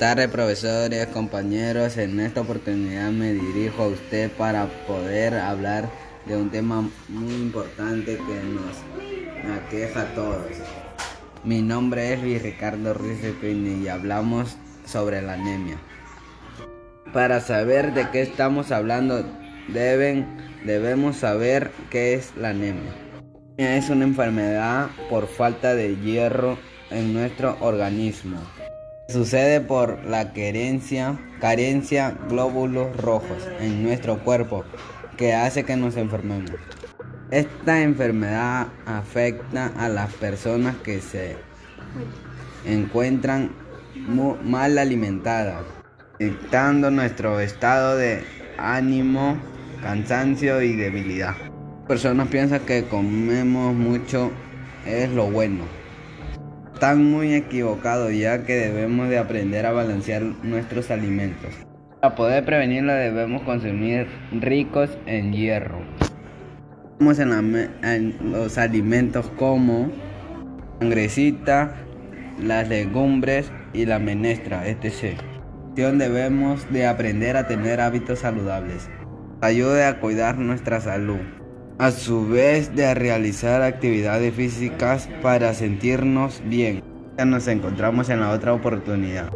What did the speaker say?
tardes, profesores, compañeros. En esta oportunidad me dirijo a usted para poder hablar de un tema muy importante que nos aqueja a todos. Mi nombre es Luis Ricardo Ruiz Pini y hablamos sobre la anemia. Para saber de qué estamos hablando, deben, debemos saber qué es la anemia. Es una enfermedad por falta de hierro en nuestro organismo. Sucede por la carencia, carencia glóbulos rojos en nuestro cuerpo que hace que nos enfermemos. Esta enfermedad afecta a las personas que se encuentran mal alimentadas, afectando nuestro estado de ánimo, cansancio y debilidad. Personas piensan que comemos mucho es lo bueno están muy equivocados ya que debemos de aprender a balancear nuestros alimentos. Para poder prevenirlo debemos consumir ricos en hierro. En, en los alimentos como sangrecita, las legumbres y la menestra, etc. Debemos de aprender a tener hábitos saludables. Ayude a cuidar nuestra salud a su vez de realizar actividades físicas para sentirnos bien. Ya nos encontramos en la otra oportunidad.